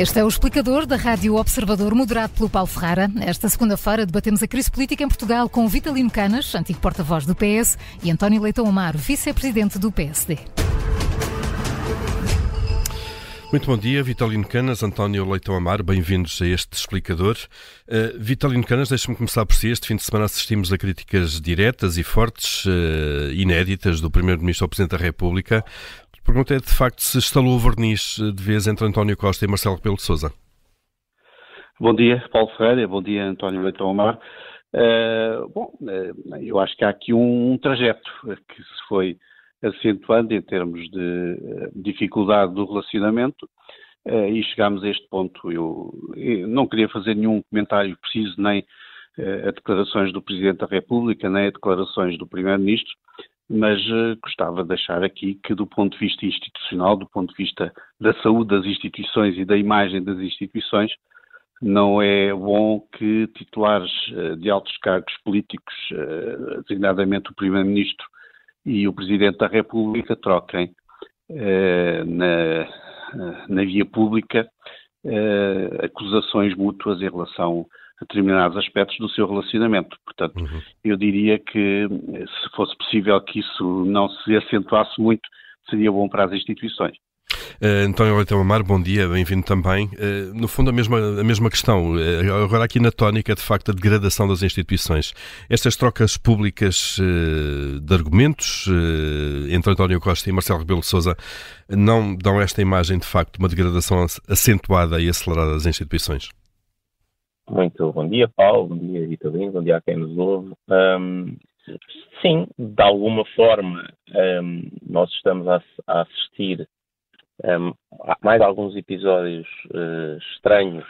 Este é o explicador da Rádio Observador, moderado pelo Paulo Ferrara. Esta segunda-feira debatemos a crise política em Portugal com Vitalino Canas, antigo porta-voz do PS, e António Leitão Amaro, vice-presidente do PSD. Muito bom dia, Vitalino Canas, António Leitão Amar, bem-vindos a este explicador. Uh, Vitalino Canas, deixe-me começar por si. Este fim de semana assistimos a críticas diretas e fortes, uh, inéditas, do Primeiro-Ministro ao Presidente da República. Pergunta é, de facto, se instalou verniz de vez entre António Costa e Marcelo Rebelo de Sousa. Bom dia, Paulo Ferreira. Bom dia, António Leitão Amar. Uh, bom, eu acho que há aqui um, um trajeto que se foi acentuando em termos de eh, dificuldade do relacionamento eh, e chegámos a este ponto. Eu, eu não queria fazer nenhum comentário preciso nem eh, a declarações do Presidente da República, nem a declarações do Primeiro-Ministro, mas gostava de deixar aqui que, do ponto de vista institucional, do ponto de vista da saúde das instituições e da imagem das instituições, não é bom que titulares de altos cargos políticos, designadamente o Primeiro-Ministro e o Presidente da República troquem eh, na, na, via pública eh, acusações mútuas em relação determinados aspectos do seu relacionamento. Portanto, uhum. eu diria que se fosse possível que isso não se acentuasse muito, seria bom para as instituições. Uh, António Leitão Amar, bom dia, bem-vindo também. Uh, no fundo, a mesma, a mesma questão. Uh, agora, aqui na tónica, de facto, a degradação das instituições. Estas trocas públicas de argumentos entre António Costa e Marcelo Rebelo de Sousa não dão esta imagem, de facto, uma degradação acentuada e acelerada das instituições? Muito bom dia, Paulo, bom dia, Vitalino, bom dia a quem nos ouve. Um, sim, de alguma forma, um, nós estamos a, a assistir um, há mais alguns episódios uh, estranhos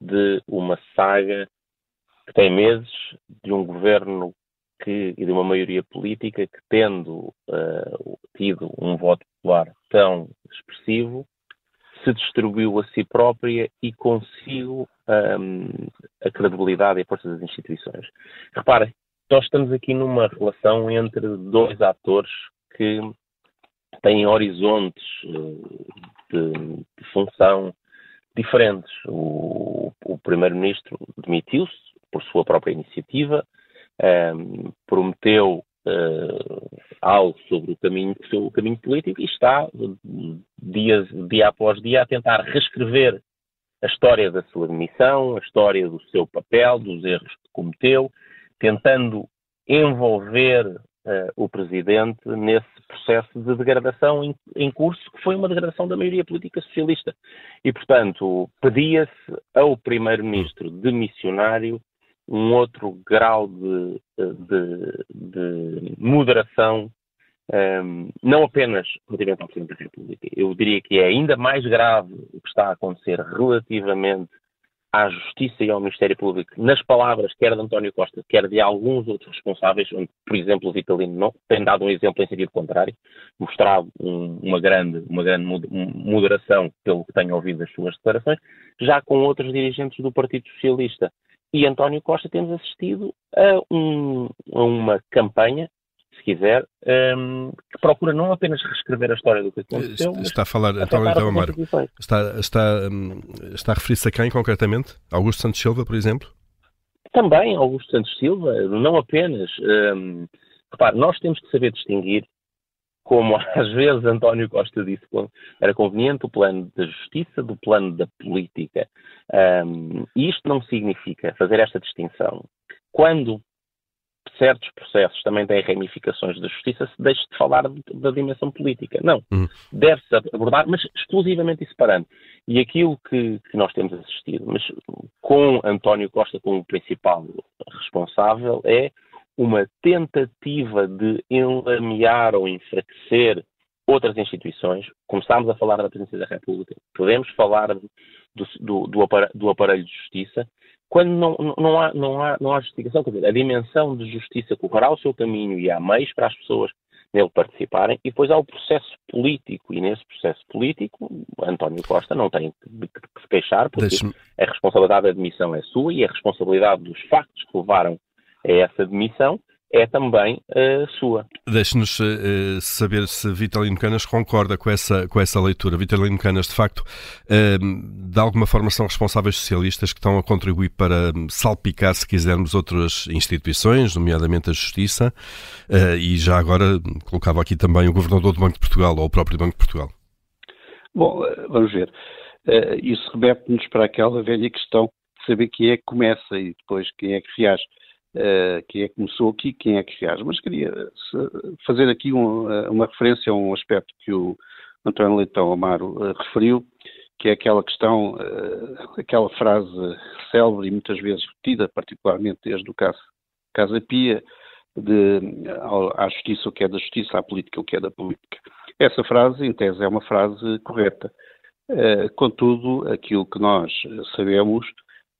de uma saga que tem meses, de um governo que, e de uma maioria política que, tendo uh, tido um voto popular tão expressivo, se distribuiu a si própria e consigo um, a credibilidade e a força das instituições. Reparem, nós estamos aqui numa relação entre dois atores que têm horizontes eh, de, de função diferentes. O, o primeiro-ministro demitiu-se por sua própria iniciativa, um, prometeu uh, algo sobre o caminho, o caminho político e está dia, dia após dia a tentar reescrever a história da sua demissão, a história do seu papel, dos erros que cometeu, tentando envolver uh, o Presidente nesse processo de degradação em, em, curso, que foi uma degradação da maioria política socialista. E, portanto, pedia-se ao Primeiro-Ministro demissionário um outro grau de, de, de moderação, um, ehm, não apenas relativamente ao Presidente da República. Eu diria que é ainda mais grave o que está a acontecer relativamente à Justiça e ao Ministério Público, nas palavras quer de António Costa, quer de alguns outros responsáveis, onde, por exemplo, o Vitalino não, tem dado um exemplo em sentido contrário, mostrado um, uma, grande, uma grande moderação pelo que tenho ouvido das suas declarações, já com outros dirigentes do Partido Socialista. E António Costa temos assistido a, um, a uma campanha se quiser, um, que procura não apenas reescrever a história do que aconteceu, está a falar, então, então Amaro, está, está, hum, está a referir-se a quem concretamente? Augusto Santos Silva, por exemplo? Também Augusto Santos Silva, não apenas. Um, repare, nós temos que saber distinguir, como às vezes António Costa disse, era conveniente o plano da justiça do plano da política. Um, e isto não significa fazer esta distinção. Quando certos processos também têm ramificações da justiça, se deixe de falar da dimensão política. Não. Uhum. Deve-se abordar, mas exclusivamente e separando. E aquilo que, que, nós temos assistido, mas com António Costa como principal responsável, é uma tentativa de enlamear ou enfraquecer outras instituições. Começámos a falar da Presidência da República, podemos falar do, do, do aparelho de justiça, quando não, não, há, não, há, não há justificação, quer dizer, a dimensão de justiça correrá o seu caminho e há meios para as pessoas nele participarem, e depois há o processo político, e nesse processo político, António Costa não tem que, se queixar, porque a responsabilidade da demissão é sua e a responsabilidade dos factos que levaram a essa demissão é também uh, sua. Deixe-nos uh, saber se Vitalino Canas concorda com essa, com essa leitura. Vitalino Canas, de facto, uh, de alguma forma são responsáveis socialistas que estão a contribuir para salpicar, se quisermos, outras instituições, nomeadamente a Justiça, e já agora colocava aqui também o Governador do Banco de Portugal ou o próprio Banco de Portugal. Bom, vamos ver. isso remete-nos para aquela velha questão de saber quem é que começa e depois quem é que reage uh, quem é que começou aqui, quem é que reage. Mas queria fazer aqui um, eh, uma referência a um aspecto que o António Leitão Amaro uh, referiu, que é aquela questão, aquela frase célebre e muitas vezes repetida, particularmente desde o caso Casa Pia, de à justiça o que é da justiça, à política o que é da política. Essa frase, em tese, é uma frase correta. contudo, aquilo que nós sabemos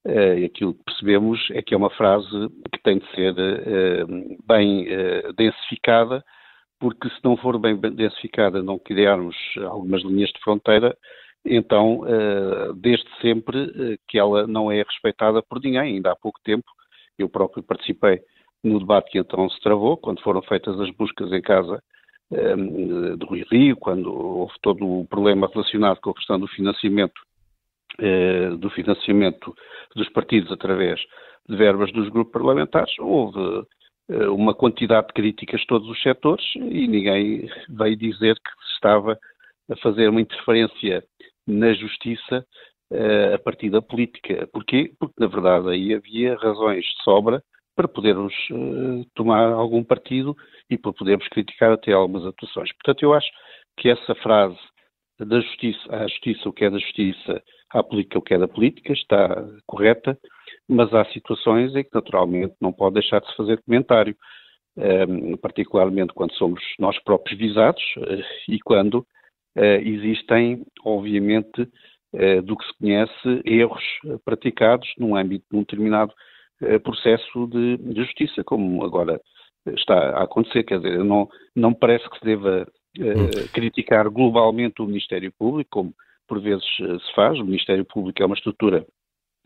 Uh, aquilo que percebemos é que é uma frase que tem de ser uh, bem uh, densificada, porque se não for bem densificada, não criarmos algumas linhas de fronteira, então, desde sempre que ela não é respeitada por ninguém. Ainda há pouco tempo, eu próprio participei no debate que então se travou, quando foram feitas as buscas em casa do Rui Rio, quando houve todo o problema relacionado com a questão do financiamento eh, do financiamento dos partidos através de verbas dos grupos parlamentares, houve eh, uma quantidade de críticas de todos os setores e ninguém veio dizer que se estava a fazer uma interferência na justiça eh, a partir da política. Porquê? Porque, na verdade, aí havia razões de sobra para podermos tomar algum partido e para podermos criticar até algumas atuações. Portanto, eu acho que essa frase da justiça à justiça, o que é da justiça, à política, o que é da política, está correta, mas há situações em que naturalmente não pode deixar de se fazer comentário, um, ehm, particularmente quando somos nós próprios visados uh, e quando uh, existem, obviamente, uh, do que se conhece, erros praticados num âmbito de um determinado processo de, de, justiça, como agora está a acontecer. Quer dizer, não, não parece que se deva uh, criticar globalmente o Ministério Público, como por vezes uh, se faz. O Ministério Público é uma estrutura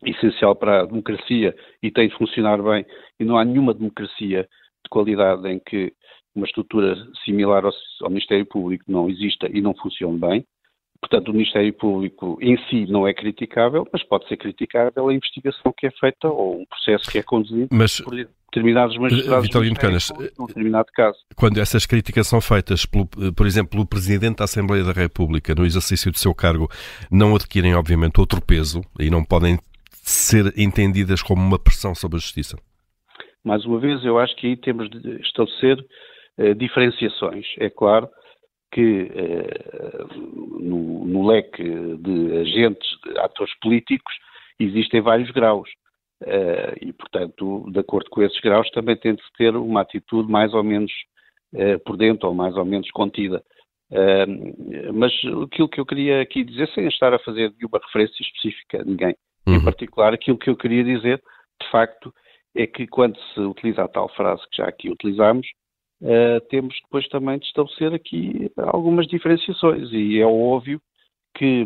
essencial para a democracia e tem de funcionar bem, e não há nenhuma democracia de qualidade em que uma estrutura similar ao, ao Ministério Público não exista e não funcione bem. Portanto, o Ministério Público em si não é criticável, mas pode ser criticável a investigação que é feita ou um processo que é conduzido mas, por determinados magistrados Vitalino Canas, num determinado caso. Quando essas críticas são feitas, pelo, por exemplo, pelo Presidente da Assembleia da República, no exercício do seu cargo, não adquirem, obviamente, outro peso e não podem ser entendidas como uma pressão sobre a Justiça? Mais uma vez, eu acho que aí temos de estabelecer uh, diferenciações. É claro que uh, no, no, leque de agentes, de atores políticos, existem vários graus. Uh, e, portanto, de acordo com esses graus, também tem de ter uma atitude mais ou menos por dentro ou mais ou menos contida. Mas aquilo que eu queria aqui dizer, sem estar a fazer nenhuma referência específica a ninguém, uhum. em particular, aquilo que eu queria dizer, de facto, é que quando se utiliza a tal frase que já aqui utilizamos, temos depois também de estabelecer aqui algumas diferenciações. E é óbvio que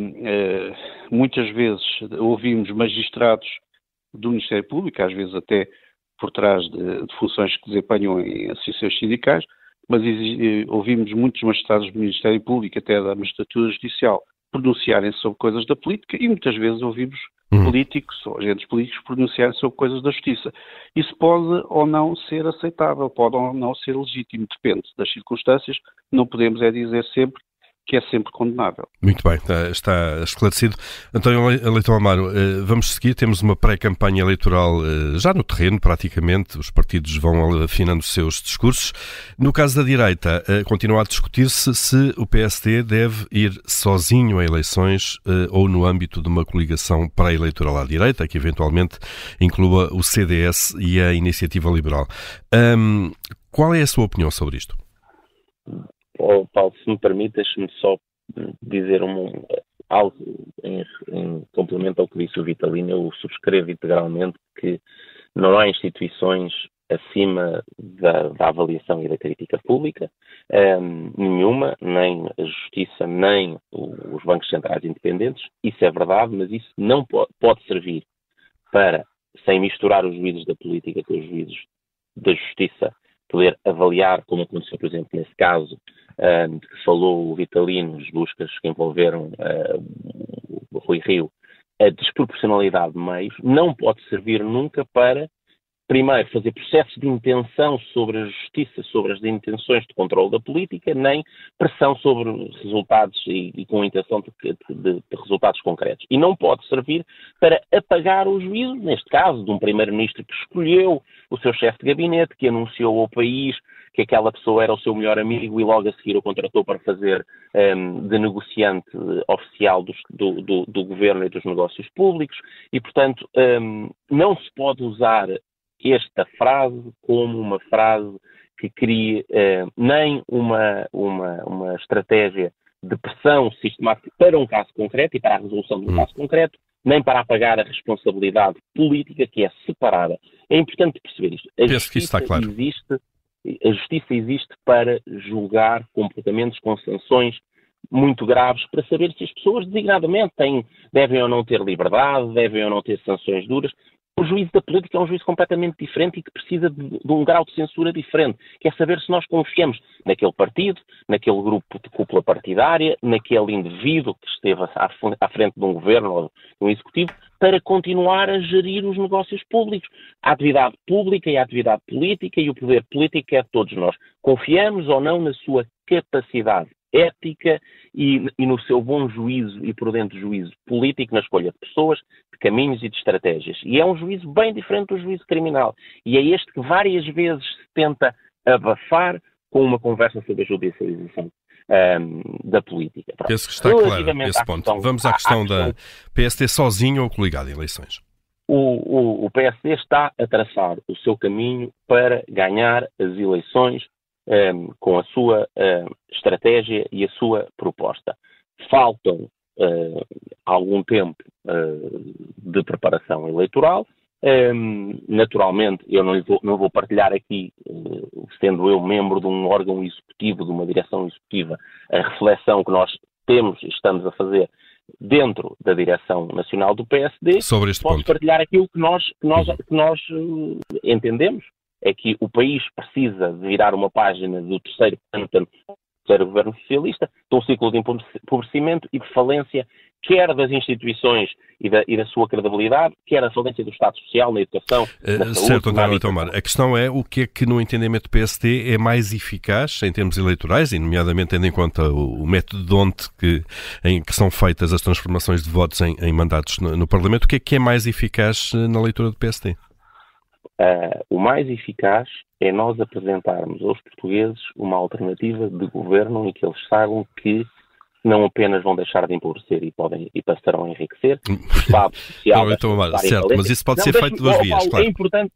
muitas vezes ouvimos magistrados do Ministério Público, às vezes até por trás de, de funções que desempenham em associações sindicais, mas eh, ouvimos muitos magistrados do Ministério Público, até da magistratura judicial, pronunciarem-se sobre coisas da política e muitas vezes ouvimos uhum. políticos ou agentes políticos pronunciarem sobre coisas da justiça. Isso pode ou não ser aceitável, pode ou não ser legítimo, depende das circunstâncias. Não podemos é dizer sempre que é sempre condenável. Muito bem, está, está esclarecido. António Leitão Amaro, eh, vamos seguir, temos uma pré-campanha eleitoral eh, já no terreno, praticamente, os partidos vão afinando os seus discursos. No caso da direita, eh, continua a discutir-se se o PSD deve ir sozinho a eleições ou no âmbito de uma coligação pré-eleitoral à direita, que eventualmente inclua o CDS e a Iniciativa Liberal. Um, qual é a sua opinião sobre isto? Oh, Paulo, se me permite, deixe-me só dizer um, algo em, em, complemento ao que disse o Vitalino. Eu subscrevo integralmente que não há instituições acima da, da avaliação e da crítica pública, um, ehm, nenhuma, nem a Justiça, nem o, os bancos centrais independentes. Isso é verdade, mas isso não pode, pode servir para, sem misturar os juízes da política com os juízes da Justiça, poder avaliar, como aconteceu, por exemplo, nesse caso, uh, falou o Vitalino, as buscas que envolveram uh, Rui Rio, a desproporcionalidade de meios, não pode servir nunca para primeiro, fazer processos de intenção sobre a justiça, sobre as intenções de controle da política, nem pressão sobre resultados e, e com intenção de, de, de, resultados concretos. E não pode servir para apagar o juízo, neste caso, de um primeiro-ministro que escolheu o seu chefe de gabinete, que anunciou ao país que aquela pessoa era o seu melhor amigo e logo a seguir o contratou para fazer um, de negociante oficial do, do, do, governo e dos negócios públicos e, portanto, um, não se pode usar esta frase como uma frase que crie eh, nem uma, uma, uma estratégia de pressão sistemática para um caso concreto e para a resolução de um hum. caso concreto, nem para apagar a responsabilidade política que é separada. É importante perceber isto. A Penso que isso está claro. Existe, a justiça existe para julgar comportamentos com sanções muito graves para saber se as pessoas designadamente têm, devem ou não ter liberdade, devem ou não ter sanções duras o juízo da política é um juízo completamente diferente e que precisa de, de, um grau de censura diferente. Quer é saber se nós confiamos naquele partido, naquele grupo de cúpula partidária, naquele indivíduo que esteve à, à frente de um governo ou de um executivo, para continuar a gerir os negócios públicos. A atividade pública e a atividade política e o poder político é de todos nós. Confiamos ou não na sua capacidade ética e, e, no seu bom juízo e prudente juízo político na escolha de pessoas, de caminhos e de estratégias. E é um juízo bem diferente do juízo criminal. E é este que várias vezes se tenta abafar com uma conversa sobre a judicialização. Um, da política. Pronto. Penso que está claro esse ponto. Questão, Vamos à questão, à questão da PSD sozinho ou coligado em eleições? O, o, o PSD está a traçar o seu caminho para ganhar as eleições um, ehm, com a sua uh, estratégia e a sua proposta. Faltam uh, algum tempo uh, de preparação eleitoral. Um, naturalmente, eu não vou, não vou partilhar aqui, sendo eu membro de um órgão executivo, de uma direção executiva, a reflexão que nós temos e estamos a fazer dentro da direção nacional do PSD. Sobre este Posso ponto. partilhar aquilo que nós, que nós, uhum. que nós entendemos é que o país precisa de virar uma página do terceiro pântano do terceiro governo socialista, de um ciclo de empobrecimento e de falência, quer das instituições e da, e da sua credibilidade, quer da falência do Estado Social, na educação, uh, na saúde, Certo, António Tomar. A questão é o que é que, no entendimento do PSD, é mais eficaz em termos eleitorais, e nomeadamente tendo em conta o, o método de onde que, em que são feitas as transformações de votos em, em mandatos no, no Parlamento, o que é que é mais eficaz eh, na leitura do PSD? Uh, o mais eficaz é nós apresentarmos aos portugueses uma alternativa de governo em que eles saibam que não apenas vão deixar de empobrecer e, podem, e passarão a enriquecer. O Estado social. não, então, certo, mas isso pode não, ser feito de duas vias. Claro. É importante,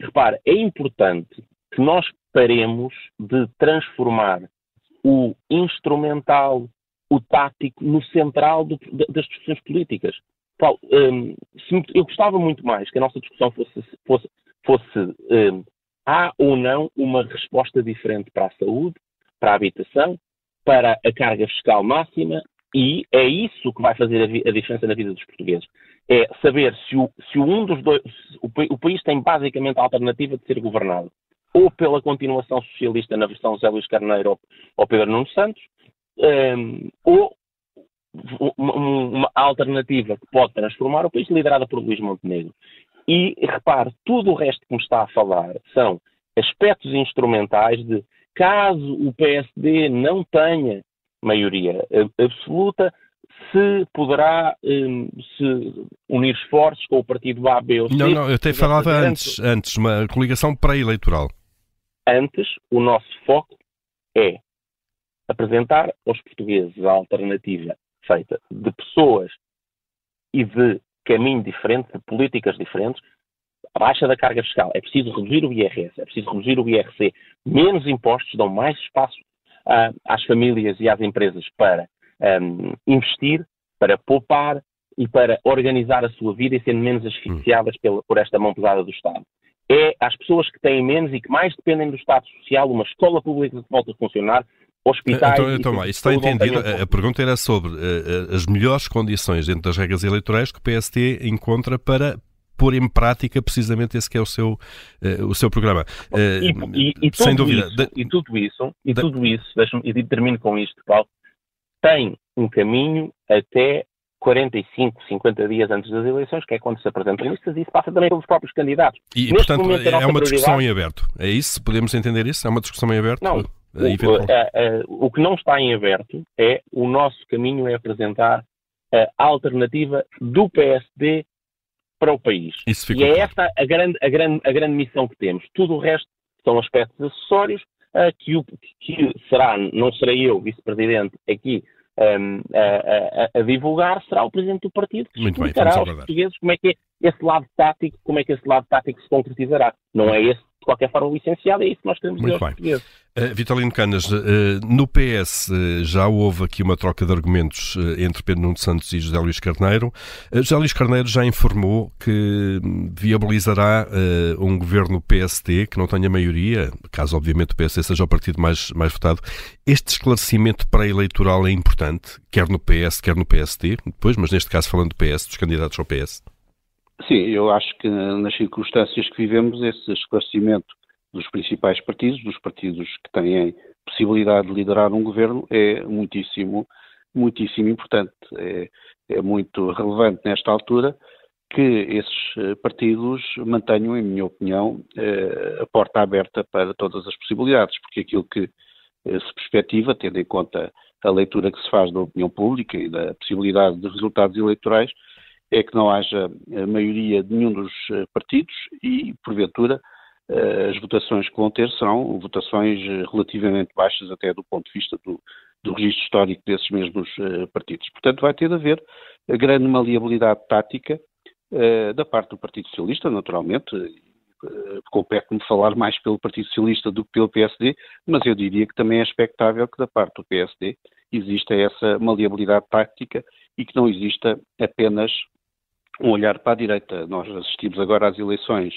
repare, é importante que nós paremos de transformar o instrumental, o tático, no central do, das discussões políticas. Paulo, um, eu gostava muito mais que a nossa discussão fosse, fosse, fosse um, há ou não uma resposta diferente para a saúde, para a habitação, para a carga fiscal máxima e é isso que vai fazer a, a diferença na vida dos portugueses. É saber se, o, se um dos dois, o, o, país tem basicamente a alternativa de ser governado ou pela continuação socialista na versão José Luís Carneiro ou, ou Pedro Nuno Santos, um, ou uma, alternativa que pode transformar o país, liderada por Luís Montenegro. E repare, tudo o resto que me está a falar são aspectos instrumentais de caso o PSD não tenha maioria absoluta, se poderá um, se unir esforços com o partido A, B ou C. Não, não, eu até falava antes, antes, uma coligação pré-eleitoral. Antes, o nosso foco é apresentar aos portugueses a alternativa feita de pessoas e de caminho diferente, de políticas diferentes, a baixa da carga fiscal. É preciso reduzir o IRS, é preciso reduzir o IRC. Menos impostos dão mais espaço uh, às famílias e às empresas para um, investir, para poupar e para organizar a sua vida e sendo menos asfixiadas pela, por esta mão pesada do Estado. É às pessoas que têm menos e que mais dependem do Estado Social, uma escola pública que volta a funcionar, hospitais. Então, então isso está entendido. A, a pergunta era sobre uh, as melhores condições dentro das regras eleitorais que o PST encontra para pôr em prática precisamente esse que é o seu, uh, o seu programa. Uh, e, e, e, sem dúvida. Isso, de... E tudo isso, e de... tudo isso, e termino com isto, Paulo, tem um caminho até 45, 50 dias antes das eleições, que é quando se apresentam listas, e isso passa também pelos próprios candidatos. E, Neste portanto, momento, é uma discussão em aberto. É isso? Podemos entender isso? É uma discussão em aberto? Não. O, o, o que não está em aberto é o nosso caminho é apresentar a alternativa do PSD para o país. E é essa a grande, a, grande, a grande missão que temos. Tudo o resto são aspectos acessórios uh, que, o, que será, não serei eu, vice-presidente, aqui um, a, a, a, divulgar, será o presidente do partido que Muito explicará bem, aos portugueses como é que é esse lado tático, como é que esse lado tático se concretizará. Não é esse qualquer forma licenciado, é isso que nós queremos Muito bem. Uh, Vitalino Canas, uh, no PS uh, já houve aqui uma troca de argumentos entre Pedro Nuno Santos e José Luís Carneiro. José Luís Carneiro já informou que viabilizará um governo PSD que não tenha maioria, caso obviamente o PSD seja o partido mais, mais votado. Este esclarecimento pré-eleitoral é importante, quer no PS, quer no PSD, depois, mas neste caso falando do PS, dos candidatos ao PS. Sim, eu acho que nas circunstâncias que vivemos, esse esclarecimento dos principais partidos, dos partidos que têm possibilidade de liderar um governo, é muitíssimo, muitíssimo importante. É, é muito relevante nesta altura que esses eh, partidos mantenham, em minha opinião, eh, a porta aberta para todas as possibilidades, porque aquilo que eh, se perspectiva, tendo em conta a leitura que se faz da opinião pública e da possibilidade de resultados eleitorais, é que não haja maioria de nenhum dos eh, partidos e, porventura, eh, as votações que vão ter serão votações eh, relativamente baixas, até do ponto de vista do, do registro histórico desses mesmos partidos. Portanto, vai ter de haver grande maleabilidade tática da parte do Partido Socialista, naturalmente. Compete-me falar mais pelo Partido Socialista do que pelo PSD, mas eu diria que também é expectável que da parte do PSD exista essa maleabilidade tática e que não exista apenas um olhar para a direita. Nós assistimos agora às eleições,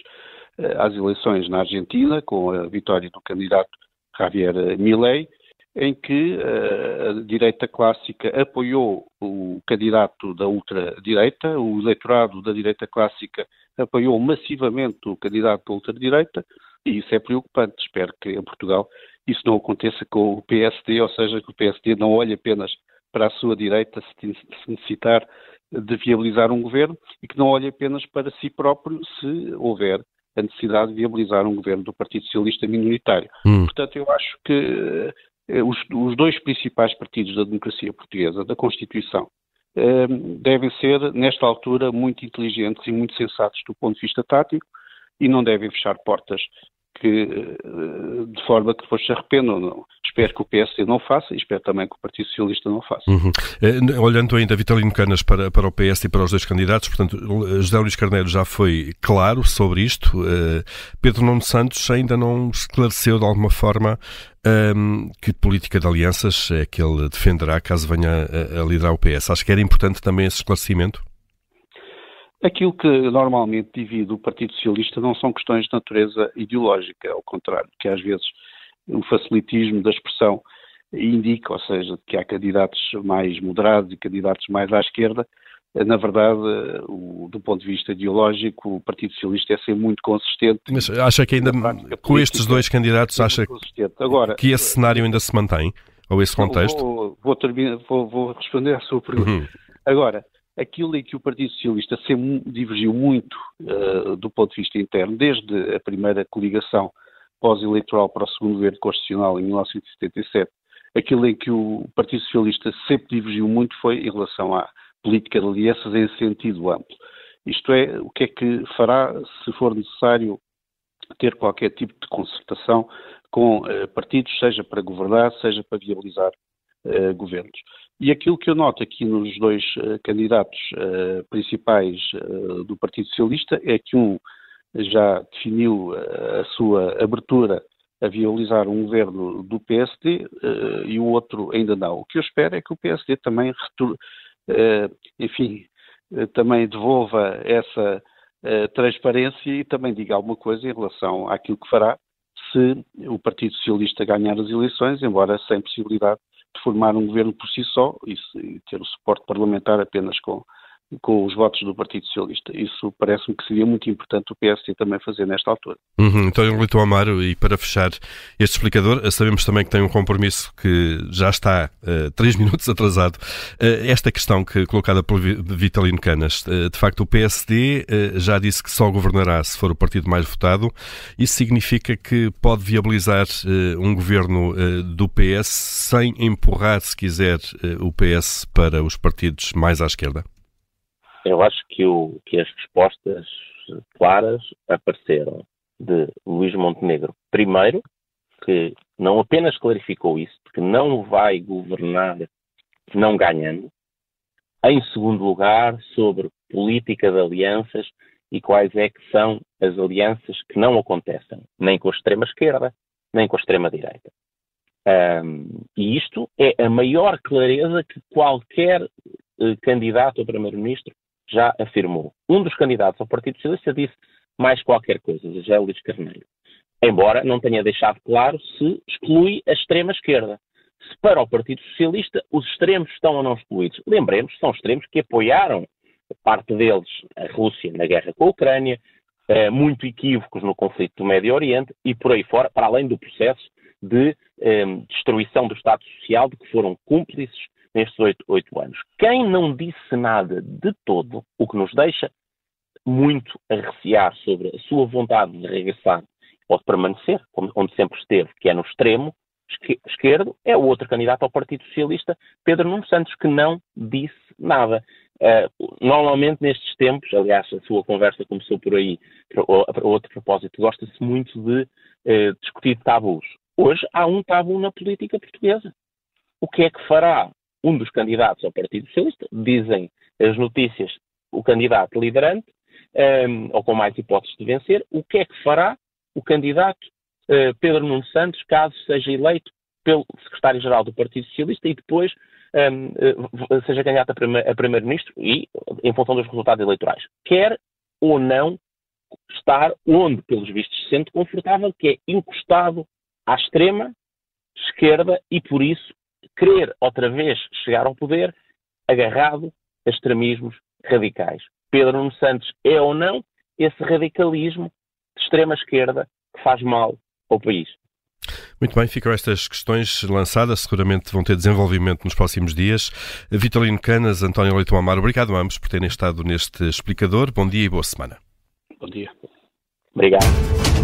eh, às eleições na Argentina, com a vitória do candidato Javier Milei, em que eh, a direita clássica apoiou o candidato da ultradireita, o eleitorado da direita clássica apoiou massivamente o candidato da ultradireita, e isso é preocupante. Espero que em Portugal isso não aconteça com o PSD, ou seja, que o PSD não olhe apenas para a sua direita se necessitar de viabilizar um governo e que não olhe apenas para si próprio se houver a necessidade de viabilizar um governo do Partido Socialista minoritário. Hum. Portanto, eu acho que eh, os, os, dois principais partidos da democracia portuguesa, da Constituição, eh, devem ser, nesta altura, muito inteligentes e muito sensatos do ponto de vista tático e não devem fechar portas que, eh, de forma que depois se arrependam. Não. Espero que o PSD não faça e espero também que o Partido Socialista não faça. Uhum. Eh, olhando ainda, Vitalino Canas, para, para o PS e para os dois candidatos, portanto, José Luís Carneiro já foi claro sobre isto. Eh, Pedro Nuno Santos ainda não esclareceu de alguma forma um, ehm, que política de alianças é que ele defenderá caso venha a, a liderar o PS. Acho que era importante também esse esclarecimento. Aquilo que normalmente divide o Partido Socialista não são questões de natureza ideológica, ao contrário, que às vezes o facilitismo da expressão indica, ou seja, que há candidatos mais moderados e candidatos mais à esquerda. Na verdade, o, do ponto de vista ideológico, o Partido Socialista é ser muito consistente. Mas acha que ainda, com estes dois candidatos, é acha Agora, que esse cenário ainda se mantém? Ou esse contexto? Vou, vou, terminar, vou, vou responder à sua pergunta. Uhum. Agora, aquilo em que o Partido Socialista divergiu muito uh, do ponto de vista interno, desde a primeira coligação pós-eleitoral para o segundo governo constitucional em 1977, aquilo em que o Partido Socialista sempre divergiu muito foi em relação à política de alianças em sentido amplo. Isto é, o que é que fará se for necessário ter qualquer tipo de concertação com uh, partidos, seja para governar, seja para viabilizar uh, governos. E aquilo que eu noto aqui nos dois uh, candidatos uh, principais uh, do Partido Socialista é que um já definiu a sua abertura a viabilizar um governo do PSD e o outro ainda não. O que eu espero é que o PSD também, enfim, também devolva essa transparência e também diga alguma coisa em relação àquilo que fará se o Partido Socialista ganhar as eleições, embora sem possibilidade de formar um governo por si só e, ter o suporte parlamentar apenas com com os votos do Partido Socialista. Isso parece-me que seria muito importante o PSD também fazer nesta altura. Uhum, então, Lito Amaro, e para fechar este explicador, sabemos também que tem um compromisso que já está uh, três minutos atrasado. Uh, esta questão que colocada pelo Vitalino Canas, uh, de facto o PSD já disse que só governará se for o partido mais votado. Isso significa que pode viabilizar um governo do PS sem empurrar, se quiser, o PS para os partidos mais à esquerda? Eu acho que, o, que as respostas claras apareceram de Luís Montenegro. Primeiro, que não apenas clarificou isso, porque não vai governar não ganhando. Em segundo lugar, sobre política de alianças e quais é que são as alianças que não acontecem, nem com a extrema-esquerda, nem com a extrema-direita. Um, e isto é a maior clareza que qualquer uh, candidato a primeiro-ministro já afirmou. Um dos candidatos ao Partido Socialista disse mais qualquer coisa, José Luís Carneiro. Embora não tenha deixado claro se exclui a extrema-esquerda. Se para o Partido Socialista os extremos estão ou não excluídos. Lembremos, são extremos que apoiaram, parte deles, a Rússia na guerra com a Ucrânia, eh, muito equívocos no conflito do Médio Oriente e por aí fora, para além do processo de eh, destruição do Estado Social de que foram cúmplices nestes oito, oito anos. Quem não disse nada de todo, o que nos deixa muito a recear sobre a sua vontade de regressar ou de permanecer, onde sempre esteve, que é no extremo esquerdo, é o outro candidato ao Partido Socialista, Pedro Nuno Santos, que não disse nada. Uh, normalmente nestes tempos, aliás, a sua conversa começou por aí, a outro propósito, gosta-se muito de uh, discutir tabus. Hoje há um tabu na política portuguesa. O que é que fará um dos candidatos ao Partido Socialista, dizem as notícias, o candidato liderante, um, ehm, ou com mais hipóteses de vencer, o que é que fará o candidato uh, Pedro Nuno Santos, caso seja eleito pelo secretário-geral do Partido Socialista e depois um, ehm, eh, seja candidato a, primeiro-ministro e em função dos resultados eleitorais. Quer ou não estar onde, pelos vistos, se sente confortável, que é encostado à extrema esquerda e, por isso, querer outra vez chegar ao poder agarrado a extremismos radicais. Pedro Nuno Santos é ou não esse radicalismo de extrema esquerda que faz mal ao país. Muito bem, ficam estas questões lançadas, seguramente vão ter desenvolvimento nos próximos dias. Vitalino Canas, António Leitão Amaro, obrigado a ambos por terem estado neste explicador. Bom dia e boa semana. Bom dia. Obrigado.